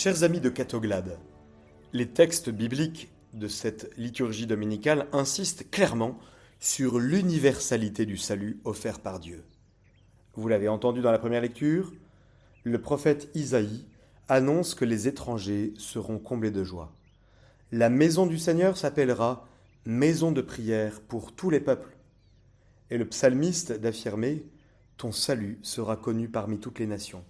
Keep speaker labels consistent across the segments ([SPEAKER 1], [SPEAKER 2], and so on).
[SPEAKER 1] Chers amis de Catoglade, les textes bibliques de cette liturgie dominicale insistent clairement sur l'universalité du salut offert par Dieu. Vous l'avez entendu dans la première lecture, le prophète Isaïe annonce que les étrangers seront comblés de joie. La maison du Seigneur s'appellera maison de prière pour tous les peuples. Et le psalmiste d'affirmer Ton salut sera connu parmi toutes les nations.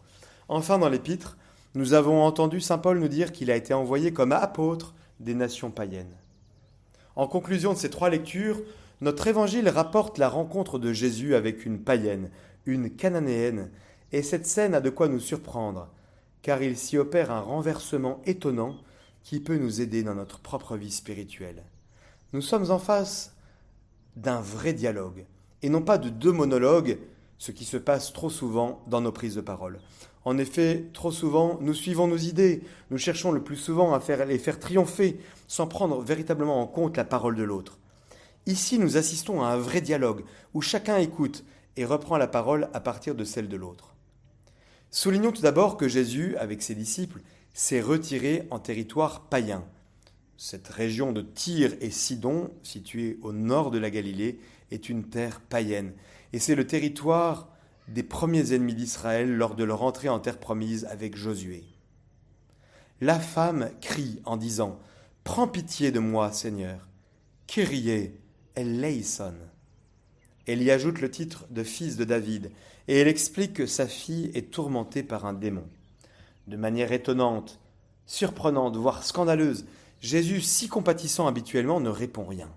[SPEAKER 1] Enfin, dans l'épître, nous avons entendu Saint Paul nous dire qu'il a été envoyé comme apôtre des nations païennes. En conclusion de ces trois lectures, notre évangile rapporte la rencontre de Jésus avec une païenne, une cananéenne, et cette scène a de quoi nous surprendre, car il s'y opère un renversement étonnant qui peut nous aider dans notre propre vie spirituelle. Nous sommes en face d'un vrai dialogue, et non pas de deux monologues, ce qui se passe trop souvent dans nos prises de parole. En effet, trop souvent, nous suivons nos idées, nous cherchons le plus souvent à faire, les faire triompher, sans prendre véritablement en compte la parole de l'autre. Ici, nous assistons à un vrai dialogue, où chacun écoute et reprend la parole à partir de celle de l'autre. Soulignons tout d'abord que Jésus, avec ses disciples, s'est retiré en territoire païen. Cette région de Tyr et Sidon, située au nord de la Galilée, est une terre païenne, et c'est le territoire des premiers ennemis d'Israël lors de leur entrée en terre promise avec Josué. La femme crie en disant Prends pitié de moi, Seigneur. Kyrie eleison. Elle y ajoute le titre de fils de David et elle explique que sa fille est tourmentée par un démon. De manière étonnante, surprenante, voire scandaleuse, Jésus, si compatissant habituellement, ne répond rien.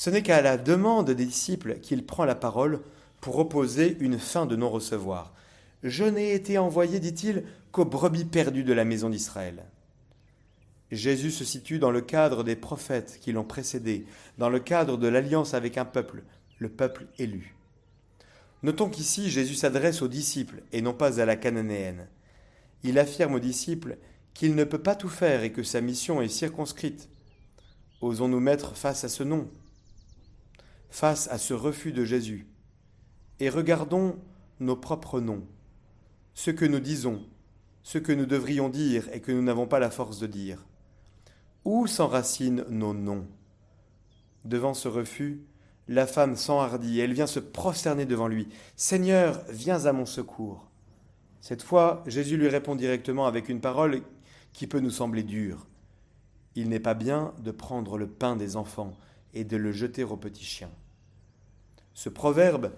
[SPEAKER 1] Ce n'est qu'à la demande des disciples qu'il prend la parole pour opposer une fin de non-recevoir. Je n'ai été envoyé, dit-il, qu'aux brebis perdues de la maison d'Israël. Jésus se situe dans le cadre des prophètes qui l'ont précédé, dans le cadre de l'alliance avec un peuple, le peuple élu. Notons qu'ici Jésus s'adresse aux disciples et non pas à la cananéenne. Il affirme aux disciples qu'il ne peut pas tout faire et que sa mission est circonscrite. Osons-nous mettre face à ce nom, face à ce refus de Jésus et regardons nos propres noms, ce que nous disons, ce que nous devrions dire et que nous n'avons pas la force de dire. Où s'enracinent nos noms? Devant ce refus, la femme s'enhardit, elle vient se prosterner devant lui. Seigneur, viens à mon secours. Cette fois, Jésus lui répond directement avec une parole qui peut nous sembler dure. Il n'est pas bien de prendre le pain des enfants et de le jeter aux petits chiens. Ce proverbe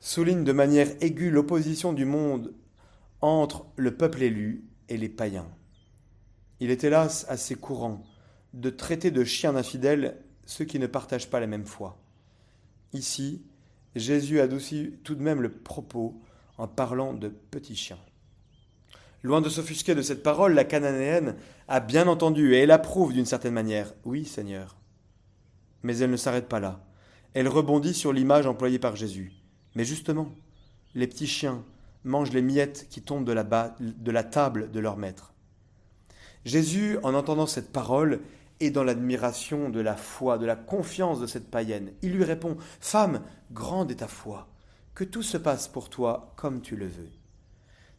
[SPEAKER 1] souligne de manière aiguë l'opposition du monde entre le peuple élu et les païens. Il est hélas assez courant de traiter de chiens infidèles ceux qui ne partagent pas la même foi. Ici, Jésus adoucit tout de même le propos en parlant de petits chiens. Loin de s'offusquer de cette parole, la cananéenne a bien entendu et elle approuve d'une certaine manière. Oui, Seigneur. Mais elle ne s'arrête pas là. Elle rebondit sur l'image employée par Jésus. Mais justement, les petits chiens mangent les miettes qui tombent de la, table de leur maître. Jésus, en entendant cette parole, est dans l'admiration de la foi, de la confiance de cette païenne. Il lui répond Femme, grande est ta foi, que tout se passe pour toi comme tu le veux.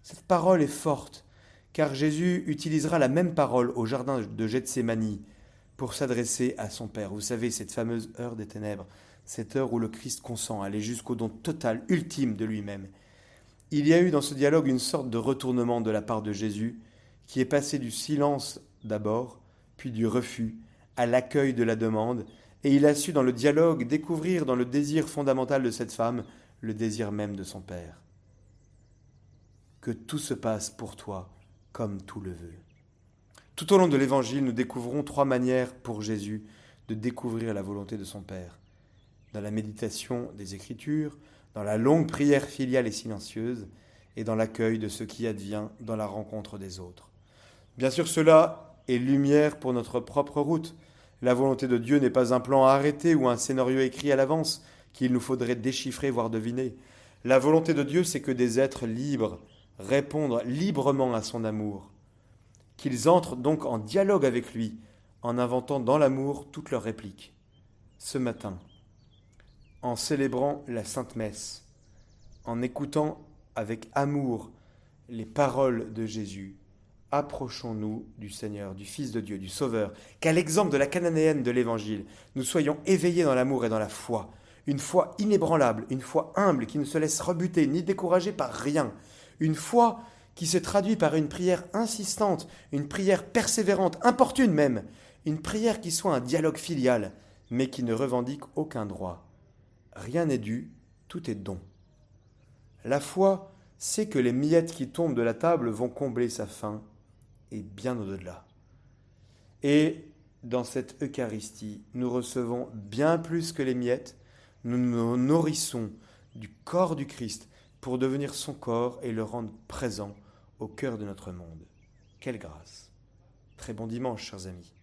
[SPEAKER 1] Cette parole est forte, car Jésus utilisera la même parole au jardin de Gethsémanie pour s'adresser à son Père. Vous savez, cette fameuse heure des ténèbres, cette heure où le Christ consent à aller jusqu'au don total, ultime de lui-même. Il y a eu dans ce dialogue une sorte de retournement de la part de Jésus, qui est passé du silence d'abord, puis du refus, à l'accueil de la demande, et il a su dans le dialogue découvrir dans le désir fondamental de cette femme le désir même de son Père. Que tout se passe pour toi comme tout le veut. Tout au long de l'Évangile, nous découvrons trois manières pour Jésus de découvrir la volonté de son Père dans la méditation des Écritures, dans la longue prière filiale et silencieuse, et dans l'accueil de ce qui advient dans la rencontre des autres. Bien sûr, cela est lumière pour notre propre route. La volonté de Dieu n'est pas un plan arrêté ou un scénario écrit à l'avance qu'il nous faudrait déchiffrer, voire deviner. La volonté de Dieu, c'est que des êtres libres répondent librement à son amour, qu'ils entrent donc en dialogue avec lui, en inventant dans l'amour toutes leurs répliques. Ce matin, en célébrant la Sainte Messe, en écoutant avec amour les paroles de Jésus, approchons-nous du Seigneur, du Fils de Dieu, du Sauveur, qu'à l'exemple de la cananéenne de l'Évangile, nous soyons éveillés dans l'amour et dans la foi, une foi inébranlable, une foi humble qui ne se laisse rebuter ni décourager par rien, une foi qui se traduit par une prière insistante, une prière persévérante, importune même, une prière qui soit un dialogue filial, mais qui ne revendique aucun droit. Rien n'est dû, tout est don. La foi sait que les miettes qui tombent de la table vont combler sa faim, et bien au-delà. Et dans cette Eucharistie, nous recevons bien plus que les miettes, nous nous nourrissons du corps du Christ pour devenir son corps et le rendre présent au cœur de notre monde. Quelle grâce. Très bon dimanche, chers amis.